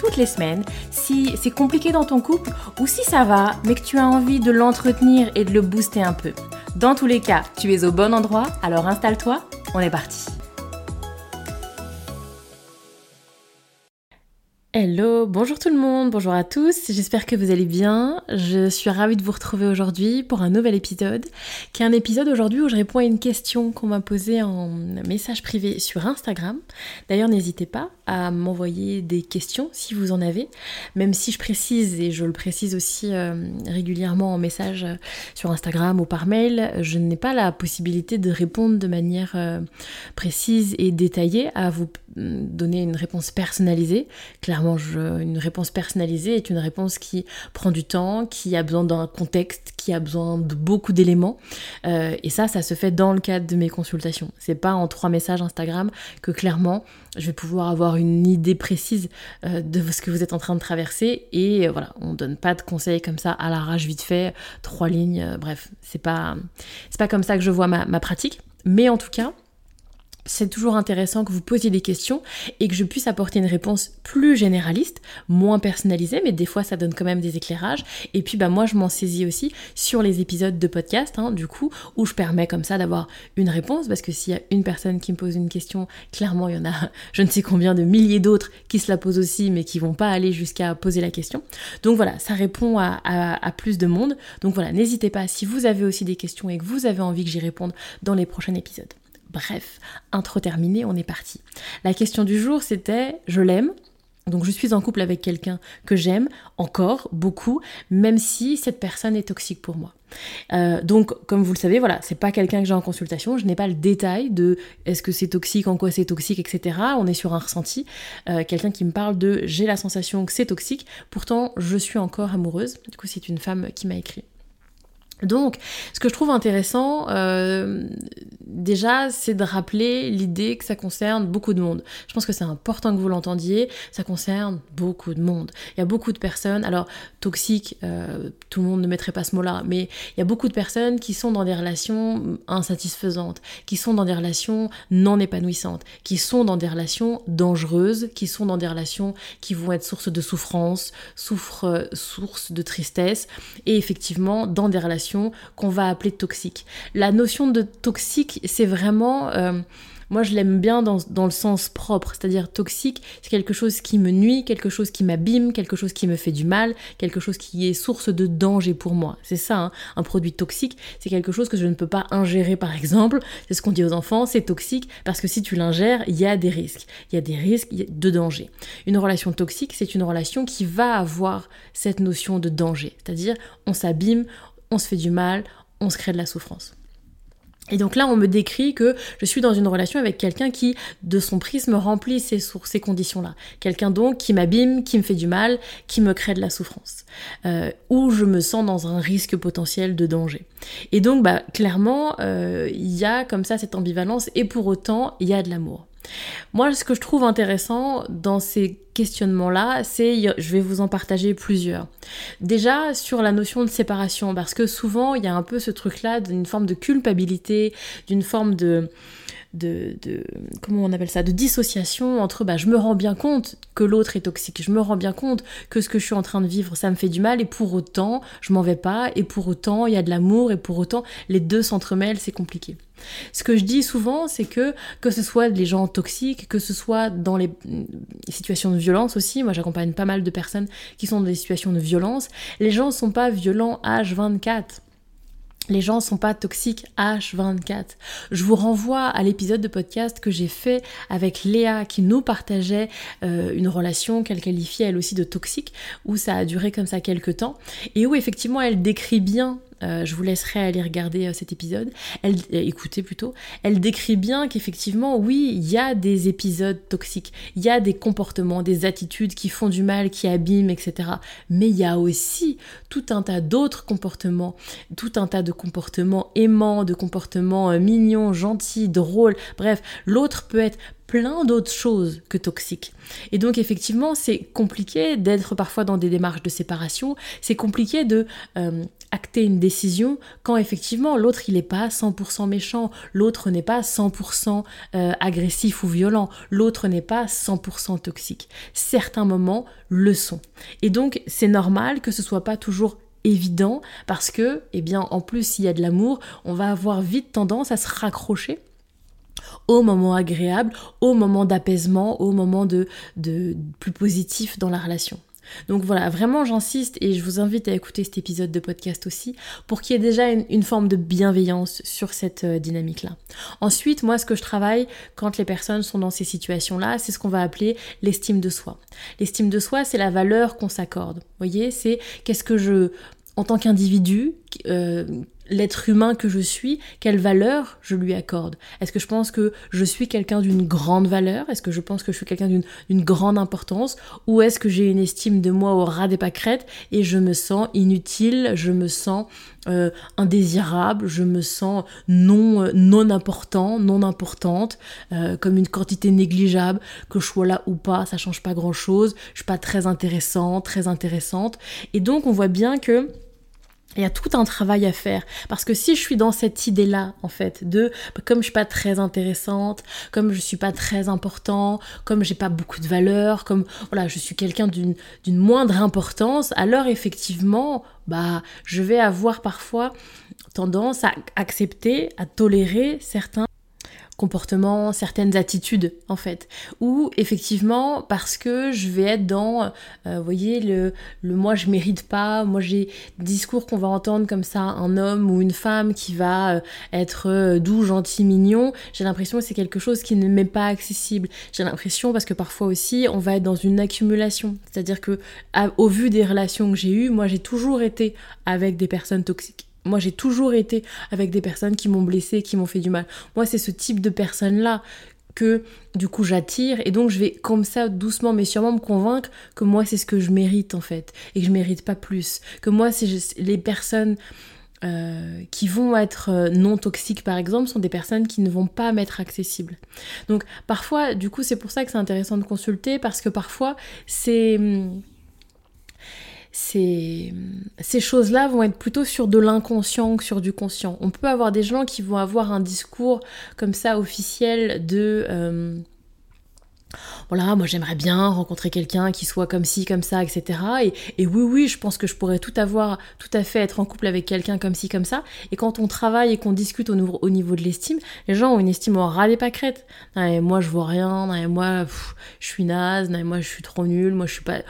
toutes les semaines si c'est compliqué dans ton couple ou si ça va, mais que tu as envie de l'entretenir et de le booster un peu. Dans tous les cas, tu es au bon endroit, alors installe-toi, on est parti. Hello, bonjour tout le monde, bonjour à tous, j'espère que vous allez bien. Je suis ravie de vous retrouver aujourd'hui pour un nouvel épisode, qui est un épisode aujourd'hui où je réponds à une question qu'on m'a posée en message privé sur Instagram. D'ailleurs, n'hésitez pas à m'envoyer des questions si vous en avez, même si je précise, et je le précise aussi euh, régulièrement en message euh, sur Instagram ou par mail, je n'ai pas la possibilité de répondre de manière euh, précise et détaillée à vous donner une réponse personnalisée. Clairement, une réponse personnalisée est une réponse qui prend du temps, qui a besoin d'un contexte, qui a besoin de beaucoup d'éléments. Et ça, ça se fait dans le cadre de mes consultations. C'est pas en trois messages Instagram que clairement je vais pouvoir avoir une idée précise euh, de ce que vous êtes en train de traverser. Et euh, voilà, on donne pas de conseils comme ça à la rage vite fait, trois lignes. bref, c'est pas c'est pas comme ça que je vois ma pratique. Mais en tout cas, c'est toujours intéressant que vous posiez des questions et que je puisse apporter une réponse plus généraliste, moins personnalisée, mais des fois ça donne quand même des éclairages. Et puis bah moi je m'en saisis aussi sur les épisodes de podcast, hein, du coup, où je permets comme ça d'avoir une réponse, parce que s'il y a une personne qui me pose une question, clairement il y en a je ne sais combien de milliers d'autres qui se la posent aussi, mais qui vont pas aller jusqu'à poser la question. Donc voilà, ça répond à, à plus de monde. Donc voilà, n'hésitez pas si vous avez aussi des questions et que vous avez envie que j'y réponde dans les prochains épisodes. Bref, intro terminé, on est parti. La question du jour c'était je l'aime. Donc je suis en couple avec quelqu'un que j'aime encore beaucoup, même si cette personne est toxique pour moi. Euh, donc, comme vous le savez, voilà, c'est pas quelqu'un que j'ai en consultation. Je n'ai pas le détail de est-ce que c'est toxique, en quoi c'est toxique, etc. On est sur un ressenti. Euh, quelqu'un qui me parle de j'ai la sensation que c'est toxique. Pourtant, je suis encore amoureuse. Du coup, c'est une femme qui m'a écrit. Donc, ce que je trouve intéressant, euh, déjà, c'est de rappeler l'idée que ça concerne beaucoup de monde. Je pense que c'est important que vous l'entendiez, ça concerne beaucoup de monde. Il y a beaucoup de personnes, alors toxiques, euh, tout le monde ne mettrait pas ce mot-là, mais il y a beaucoup de personnes qui sont dans des relations insatisfaisantes, qui sont dans des relations non épanouissantes, qui sont dans des relations dangereuses, qui sont dans des relations qui vont être source de souffrance, souffre, source de tristesse, et effectivement dans des relations qu'on va appeler toxique. La notion de toxique, c'est vraiment... Euh, moi, je l'aime bien dans, le sens propre, c'est-à-dire toxique, c'est quelque chose qui me nuit, quelque chose qui m'abîme, quelque chose qui me fait du mal, quelque chose qui est source de danger pour moi. C'est ça, hein. un produit toxique, c'est quelque chose que je ne peux pas ingérer, par exemple. C'est ce qu'on dit aux enfants, c'est toxique parce que si tu l'ingères, il y a des risques. Il y a des risques de danger. Une relation toxique, c'est une relation qui va avoir cette notion de danger, c'est-à-dire on s'abîme, on se fait du mal, on se crée de la souffrance. Et donc là, on me décrit que je suis dans une relation avec quelqu'un qui, de son prisme, remplit ces, conditions-là. Quelqu'un donc qui m'abîme, qui me fait du mal, qui me crée de la souffrance. Euh, où je me sens dans un risque potentiel de danger. Et donc, bah, clairement, euh, il y a comme ça cette ambivalence, et pour autant, il y a de l'amour. Moi, ce que je trouve intéressant dans ces questionnements-là, c'est, je vais vous en partager plusieurs. Déjà, sur la notion de séparation, parce que souvent, il y a un peu ce truc-là d'une forme de culpabilité, d'une forme de, de, comment on appelle ça de dissociation entre bah je me rends bien compte que l'autre est toxique je me rends bien compte que ce que je suis en train de vivre ça me fait du mal et pour autant je m'en vais pas et pour autant il y a de l'amour et pour autant les deux s'entremêlent c'est compliqué ce que je dis souvent, c'est que que ce soit les gens toxiques, que ce soit dans les situations de violence aussi, moi j'accompagne pas mal de personnes qui sont dans des situations de violence, les gens sont pas violents H24. Les gens sont pas toxiques H24. Je vous renvoie à l'épisode de podcast que j'ai fait avec Léa qui nous partageait euh, une relation qu'elle qualifiait elle aussi de toxique, où ça a duré comme ça quelques temps, et où effectivement elle décrit bien euh, je vous laisserai aller regarder euh, cet épisode, elle, écoutez plutôt, elle décrit bien qu'effectivement, oui, il y a des épisodes toxiques, il y a des comportements, des attitudes qui font du mal, qui abîment, etc. Mais il y a aussi tout un tas d'autres comportements, tout un tas de comportements aimants, de comportements mignons, gentils, drôles, bref, l'autre peut être plein d'autres choses que toxiques. Et donc effectivement, c'est compliqué d'être parfois dans des démarches de séparation, c'est compliqué de euh, acter une décision quand effectivement l'autre il n'est pas 100% méchant, l'autre n'est pas 100% euh, agressif ou violent, l'autre n'est pas 100% toxique. Certains moments le sont. Et donc c'est normal que ce soit pas toujours évident parce que, eh bien, en plus, s'il y a de l'amour, on va avoir vite tendance à se raccrocher au moment agréable, au moment d'apaisement, au moment de, de plus positif dans la relation. Donc voilà, vraiment j'insiste et je vous invite à écouter cet épisode de podcast aussi pour qu'il y ait déjà une, forme de bienveillance sur cette euh, dynamique-là. Ensuite, moi ce que je travaille quand les personnes sont dans ces situations-là, c'est ce qu'on va appeler l'estime de soi. L'estime de soi, c'est la valeur qu'on s'accorde. Vous voyez, c'est qu'est-ce que je, en tant qu'individu, euh, l'être humain que je suis, quelle valeur je lui accorde? Est-ce que je pense que je suis quelqu'un d'une grande valeur? Est-ce que je pense que je suis quelqu'un d'une grande importance? Ou est-ce que j'ai une estime de moi au ras des pâquerettes et je me sens inutile, je me sens euh, indésirable, je me sens non, euh, non important, non importante, euh, comme une quantité négligeable, que je sois là ou pas, ça change pas grand-chose, je suis pas très intéressante, très intéressante. Et donc on voit bien que il y a tout un travail à faire. Parce que si je suis dans cette idée là en fait de comme je suis pas très intéressante comme je suis pas très important comme j'ai pas beaucoup de valeur comme voilà je suis quelqu'un d'une moindre importance alors effectivement bah je vais avoir parfois tendance à accepter à tolérer certains comportements, certaines attitudes en fait. Ou effectivement parce que je vais être dans, euh, voyez, le, le moi je mérite pas, moi j'ai discours qu'on va entendre comme ça, un homme ou une femme qui va euh, être euh, doux, gentil, mignon, j'ai l'impression que c'est quelque chose qui ne m'est pas accessible. J'ai l'impression parce que parfois aussi on va être dans une accumulation, c'est-à-dire que au vu des relations que j'ai eues, moi j'ai toujours été avec des personnes toxiques moi, j'ai toujours été avec des personnes qui m'ont blessé, qui m'ont fait du mal. Moi, c'est ce type de personnes-là que du coup j'attire. Et donc je vais comme ça doucement mais sûrement me convaincre que moi c'est ce que je mérite en fait. Et que je mérite pas plus. Que moi c'est les personnes euh, qui vont être euh, non toxiques par exemple sont des personnes qui ne vont pas m'être accessibles. Donc parfois du coup c'est pour ça que c'est intéressant de consulter parce que parfois c'est hum, ces, ces choses-là vont être plutôt sur de l'inconscient que sur du conscient. On peut avoir des gens qui vont avoir un discours comme ça officiel de... Euh, voilà, moi j'aimerais bien rencontrer quelqu'un qui soit comme ci, comme ça, etc. Et, et, oui, oui, je pense que je pourrais tout avoir, tout à fait être en couple avec quelqu'un comme ci, comme ça. Et quand on travaille et qu'on discute au niveau, au niveau de l'estime, les gens ont une estime au ras des pâquerettes. Non, moi je vois rien, non, moi je suis naze, non, moi je suis trop nulle, moi je suis pas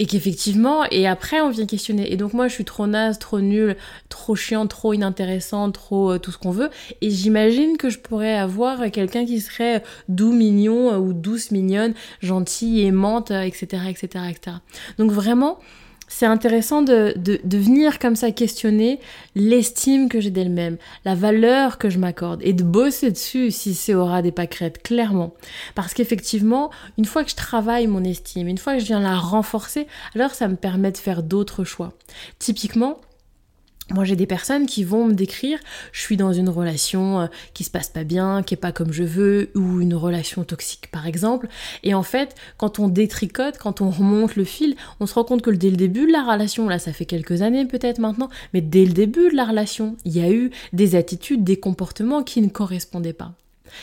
et qu'effectivement, et après on vient questionner. Et donc moi je suis trop naze, trop nulle, trop chiante, trop inintéressante, trop euh, tout ce qu'on veut. Et j'imagine que je pourrais avoir quelqu'un qui serait doux, mignon, euh, ou douce, mignonne, gentille, aimante, etc., etc., etc. Donc vraiment, c'est intéressant de, de, venir comme ça questionner l'estime que j'ai d'elle-même, la valeur que je m'accorde et de bosser dessus si c'est au ras des pâquerettes, clairement. Parce qu'effectivement, une fois que je travaille mon estime, une fois que je viens la renforcer, alors ça me permet de faire d'autres choix. Typiquement, moi, j'ai des personnes qui vont me décrire, je suis dans une relation euh, qui se passe pas bien, qui est pas comme je veux, ou une relation toxique, par exemple. Et en fait, quand on détricote, quand on remonte le fil, on se rend compte que dès le début de la relation, là, ça fait quelques années peut-être maintenant, mais dès le début de la relation, il y a eu des attitudes, des comportements qui ne correspondaient pas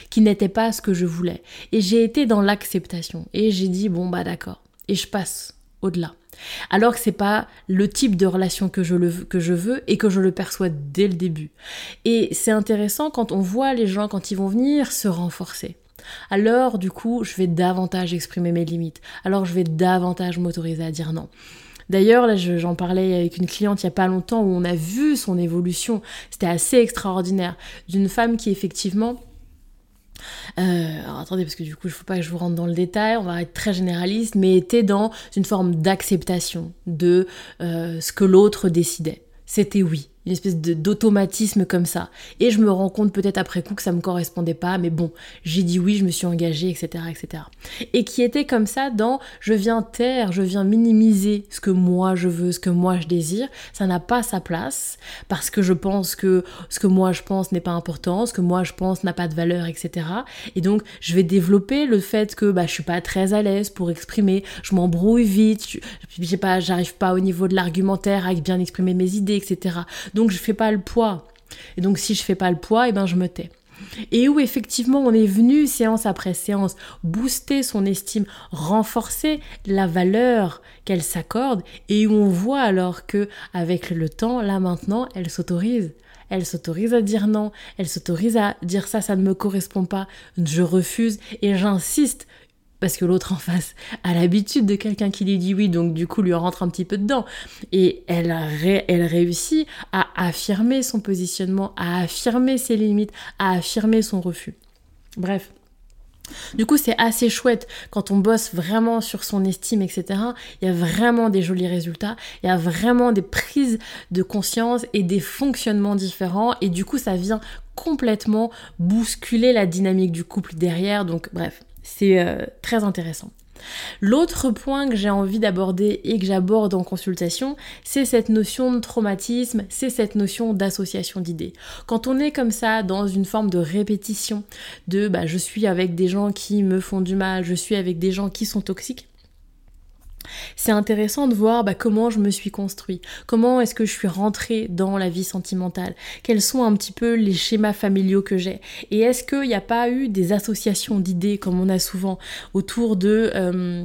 qui n'étaient pas ce que je voulais. Et j'ai été dans l'acceptation. Et j'ai dit, bon, bah d'accord. Et je passe au-delà. Alors que c'est pas le type de relation que je, que je veux et que je le perçois dès le début. Et c'est intéressant quand on voit les gens, quand ils vont venir, se renforcer. Alors, du coup, je vais davantage exprimer mes limites. Alors, je vais davantage m'autoriser à dire non. D'ailleurs, là, j'en parlais avec une cliente il n'y a pas longtemps où on a vu son évolution. C'était assez extraordinaire. D'une femme qui, effectivement, euh, alors attendez, parce que du coup, il ne faut pas que je vous rentre dans le détail, on va être très généraliste, mais était dans une forme d'acceptation de euh, ce que l'autre décidait. C'était oui. Une espèce d'automatisme comme ça. Et je me rends compte peut-être après coup que ça me correspondait pas, mais bon, j'ai dit oui, je me suis engagée, etc., etc. Et qui était comme ça dans je viens taire, je viens minimiser ce que moi je veux, ce que moi je désire. Ça n'a pas sa place parce que je pense que ce que moi je pense n'est pas important, ce que moi je pense n'a pas de valeur, etc. Et donc je vais développer le fait que bah, je suis pas très à l'aise pour exprimer, je m'embrouille vite, je, pas, j'arrive pas au niveau de l'argumentaire à bien exprimer mes idées, etc. Donc je fais pas le poids. Et donc si je fais pas le poids, et eh ben je me tais. Et où effectivement on est venu séance après séance booster son estime, renforcer la valeur qu'elle s'accorde et où on voit alors que avec le temps, là maintenant, elle s'autorise. Elle s'autorise à dire non, elle s'autorise à dire ça, ça ne me correspond pas, je refuse et j'insiste parce que l'autre en face a l'habitude de quelqu'un qui lui dit oui, donc du coup lui rentre un petit peu dedans. Et elle, elle réussit à affirmer son positionnement, à affirmer ses limites, à affirmer son refus. Bref. Du coup, c'est assez chouette quand on bosse vraiment sur son estime, etc. Il y a vraiment des jolis résultats, il y a vraiment des prises de conscience et des fonctionnements différents. Et du coup, ça vient complètement bousculer la dynamique du couple derrière. Donc, bref, c'est euh, très intéressant. L'autre point que j'ai envie d'aborder et que j'aborde en consultation, c'est cette notion de traumatisme, c'est cette notion d'association d'idées. Quand on est comme ça dans une forme de répétition, de bah, je suis avec des gens qui me font du mal, je suis avec des gens qui sont toxiques, c'est intéressant de voir bah, comment je me suis construit, comment est-ce que je suis rentrée dans la vie sentimentale, quels sont un petit peu les schémas familiaux que j'ai, et est-ce qu'il n'y a pas eu des associations d'idées comme on a souvent autour de... Euh,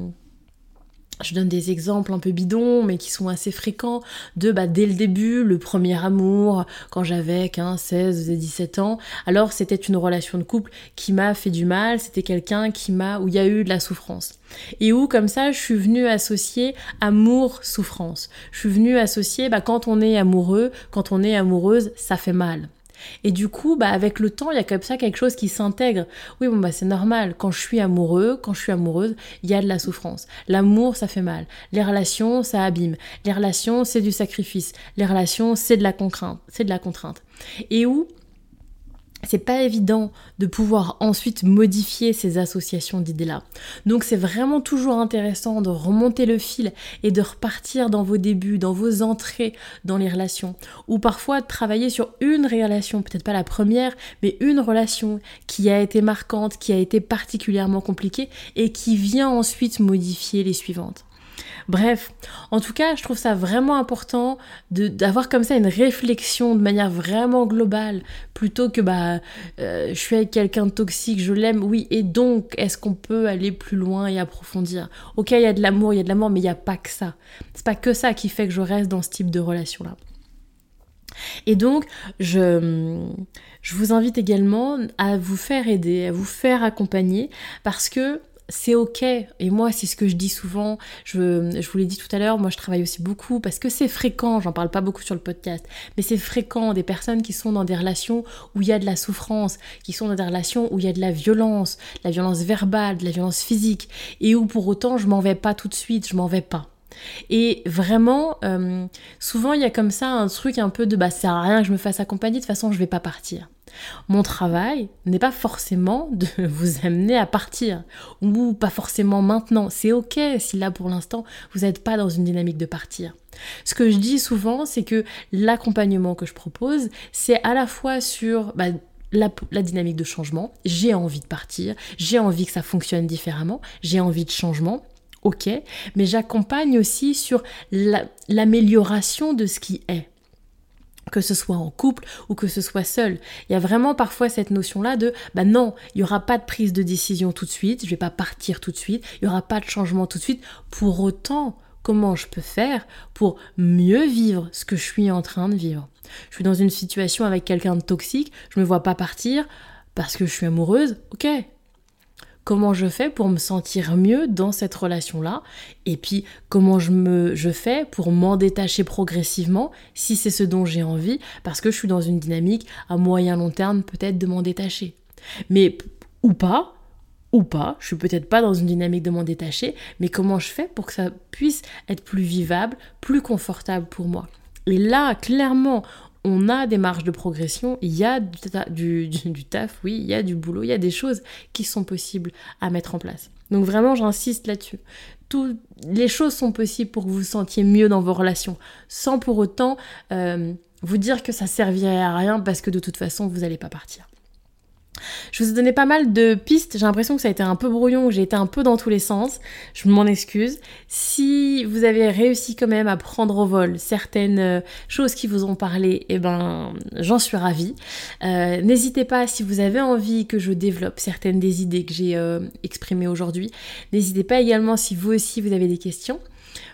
je donne des exemples un peu bidons, mais qui sont assez fréquents, de bah, dès le début, le premier amour, quand j'avais 15, 16, 17 ans. Alors c'était une relation de couple qui m'a fait du mal, c'était quelqu'un qui m'a, où il y a eu de la souffrance. Et où comme ça, je suis venue associer amour-souffrance. Je suis venue associer, bah, quand on est amoureux, quand on est amoureuse, ça fait mal. Et du coup, bah, avec le temps, il y a comme ça quelque chose qui s'intègre. Oui, bon, bah, c'est normal. Quand je suis amoureux, quand je suis amoureuse, il y a de la souffrance. L'amour, ça fait mal. Les relations, ça abîme. Les relations, c'est du sacrifice. Les relations, c'est de la contrainte. C'est de la contrainte. Et où c'est pas évident de pouvoir ensuite modifier ces associations d'idées-là. Donc c'est vraiment toujours intéressant de remonter le fil et de repartir dans vos débuts, dans vos entrées dans les relations. Ou parfois de travailler sur une relation, peut-être pas la première, mais une relation qui a été marquante, qui a été particulièrement compliquée et qui vient ensuite modifier les suivantes. Bref, en tout cas, je trouve ça vraiment important d'avoir comme ça une réflexion de manière vraiment globale, plutôt que bah euh, je suis avec quelqu'un de toxique, je l'aime, oui, et donc est-ce qu'on peut aller plus loin et approfondir? Ok, il y a de l'amour, il y a de l'amour, mais il n'y a pas que ça. C'est pas que ça qui fait que je reste dans ce type de relation-là. Et donc, je vous invite également à vous faire aider, à vous faire accompagner, parce que c'est ok. Et moi, c'est ce que je dis souvent. Je, je vous l'ai dit tout à l'heure, moi je travaille aussi beaucoup parce que c'est fréquent, j'en parle pas beaucoup sur le podcast, mais c'est fréquent des personnes qui sont dans des relations où il y a de la souffrance, qui sont dans des relations où il y a de la violence, de la violence verbale, de la violence physique, et où pour autant je m'en vais pas tout de suite, je m'en vais pas. Et vraiment, euh, souvent il y a comme ça un truc un peu de bah, ça sert à rien que je me fasse accompagner, de toute façon je vais pas partir. Mon travail n'est pas forcément de vous amener à partir, ou pas forcément maintenant. C'est ok si là pour l'instant vous n'êtes pas dans une dynamique de partir. Ce que je dis souvent, c'est que l'accompagnement que je propose, c'est à la fois sur bah, la, dynamique de changement, j'ai envie de partir, j'ai envie que ça fonctionne différemment, j'ai envie de changement, ok, mais j'accompagne aussi sur l'amélioration de ce qui est que ce soit en couple ou que ce soit seul. Il y a vraiment parfois cette notion-là de bah non, il n'y aura pas de prise de décision tout de suite, je vais pas partir tout de suite, il n'y aura pas de changement tout de suite. Pour autant, comment je peux faire pour mieux vivre ce que je suis en train de vivre? Je suis dans une situation avec quelqu'un de toxique, je me vois pas partir parce que je suis amoureuse, ok, comment je fais pour me sentir mieux dans cette relation-là, et puis comment je, me, je fais pour m'en détacher progressivement si c'est ce dont j'ai envie, parce que je suis dans une dynamique à moyen long terme peut-être de m'en détacher. Mais ou pas, ou pas, je suis peut-être pas dans une dynamique de m'en détacher, mais comment je fais pour que ça puisse être plus vivable, plus confortable pour moi? Et là, clairement, on a des marges de progression, il y a du, taf, oui, il y a du boulot, il y a des choses qui sont possibles à mettre en place. Donc vraiment, j'insiste là-dessus. Toutes les choses sont possibles pour que vous vous sentiez mieux dans vos relations, sans pour autant euh, vous dire que ça servirait à rien parce que de toute façon, vous n'allez pas partir. Je vous ai donné pas mal de pistes, j'ai l'impression que ça a été un peu brouillon, j'ai été un peu dans tous les sens, je m'en excuse. Si vous avez réussi quand même à prendre au vol certaines euh, choses qui vous ont parlé, eh ben j'en suis ravie. Euh, n'hésitez pas si vous avez envie que je développe certaines des idées que j'ai euh, exprimées aujourd'hui. N'hésitez pas également si vous aussi vous avez des questions.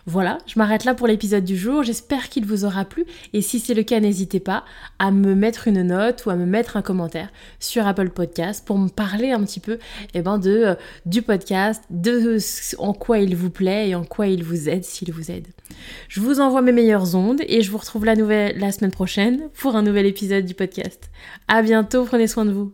Voilà, je m'arrête là pour l'épisode du jour. J'espère qu'il vous aura plu. Et si c'est le cas, n'hésitez pas à me mettre une note ou à me mettre un commentaire sur Apple Podcast pour me parler un petit peu eh ben, de, euh, du podcast, de en quoi il vous plaît et en quoi il vous aide s'il vous aide. Je vous envoie mes meilleures ondes et je vous retrouve la, nouvelle, la semaine prochaine pour un nouvel épisode du podcast. À bientôt, prenez soin de vous.